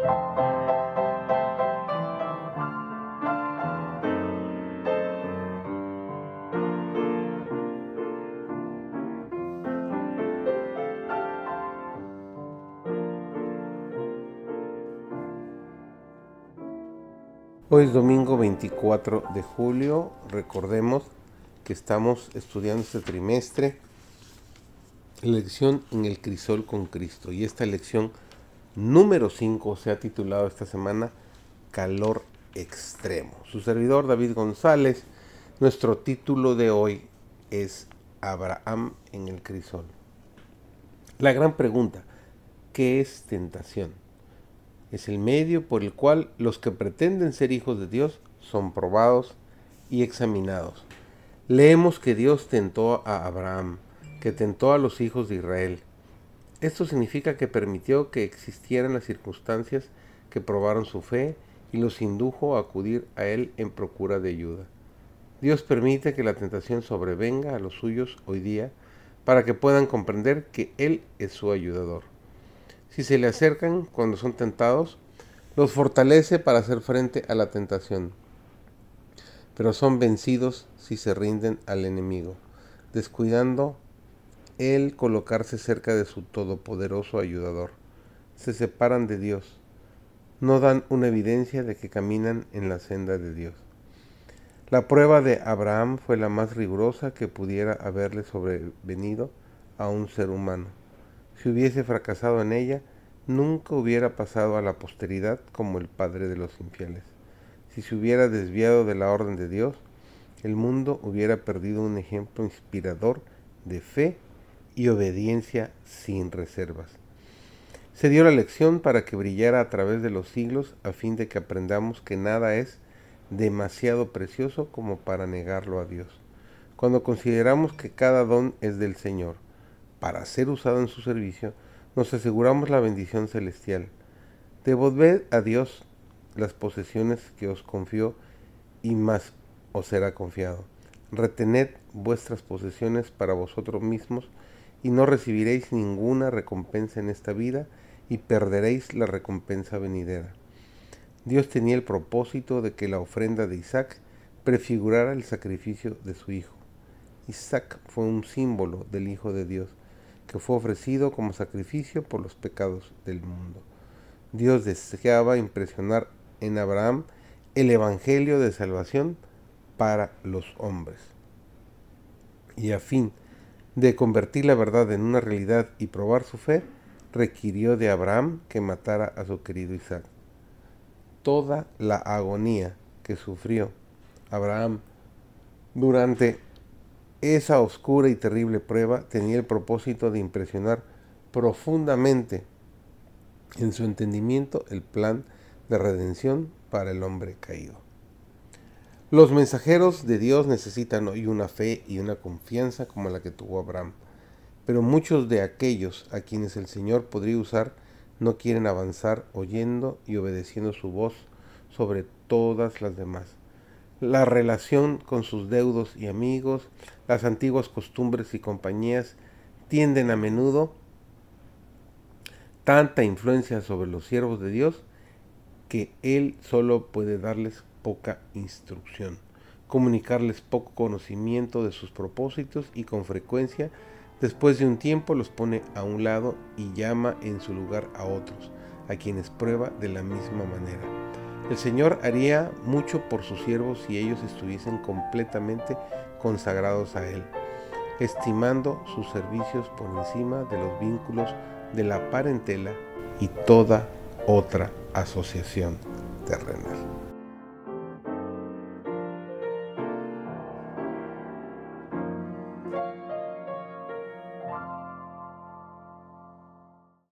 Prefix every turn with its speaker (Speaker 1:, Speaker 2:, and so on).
Speaker 1: Hoy es domingo 24 de julio. Recordemos que estamos estudiando este trimestre lección en el crisol con Cristo. Y esta lección número 5 se ha titulado esta semana Calor extremo. Su servidor David González, nuestro título de hoy es Abraham en el crisol. La gran pregunta, ¿qué es tentación? es el medio por el cual los que pretenden ser hijos de Dios son probados y examinados. Leemos que Dios tentó a Abraham, que tentó a los hijos de Israel. Esto significa que permitió que existieran las circunstancias que probaron su fe y los indujo a acudir a Él en procura de ayuda. Dios permite que la tentación sobrevenga a los suyos hoy día para que puedan comprender que Él es su ayudador si se le acercan cuando son tentados, los fortalece para hacer frente a la tentación, pero son vencidos si se rinden al enemigo, descuidando él colocarse cerca de su todopoderoso ayudador. Se separan de Dios, no dan una evidencia de que caminan en la senda de Dios. La prueba de Abraham fue la más rigurosa que pudiera haberle sobrevenido a un ser humano. Si hubiese fracasado en ella, nunca hubiera pasado a la posteridad como el padre de los infieles. Si se hubiera desviado de la orden de Dios, el mundo hubiera perdido un ejemplo inspirador de fe y obediencia sin reservas. Se dio la lección para que brillara a través de los siglos a fin de que aprendamos que nada es demasiado precioso como para negarlo a Dios. Cuando consideramos que cada don es del Señor, para ser usado en su servicio, nos aseguramos la bendición celestial. Devolved a Dios las posesiones que os confió y más os será confiado. Retened vuestras posesiones para vosotros mismos y no recibiréis ninguna recompensa en esta vida y perderéis la recompensa venidera. Dios tenía el propósito de que la ofrenda de Isaac prefigurara el sacrificio de su hijo. Isaac fue un símbolo del Hijo de Dios que fue ofrecido como sacrificio por los pecados del mundo. Dios deseaba impresionar en Abraham el Evangelio de salvación para los hombres. Y a fin de convertir la verdad en una realidad y probar su fe, requirió de Abraham que matara a su querido Isaac. Toda la agonía que sufrió Abraham durante esa oscura y terrible prueba tenía el propósito de impresionar profundamente en su entendimiento el plan de redención para el hombre caído. Los mensajeros de Dios necesitan hoy una fe y una confianza como la que tuvo Abraham, pero muchos de aquellos a quienes el Señor podría usar no quieren avanzar oyendo y obedeciendo su voz sobre todas las demás. La relación con sus deudos y amigos, las antiguas costumbres y compañías tienden a menudo tanta influencia sobre los siervos de Dios que Él solo puede darles poca instrucción, comunicarles poco conocimiento de sus propósitos y con frecuencia después de un tiempo los pone a un lado y llama en su lugar a otros, a quienes prueba de la misma manera. El Señor haría mucho por sus siervos si ellos estuviesen completamente consagrados a Él, estimando sus servicios por encima de los vínculos de la parentela y toda otra asociación terrenal.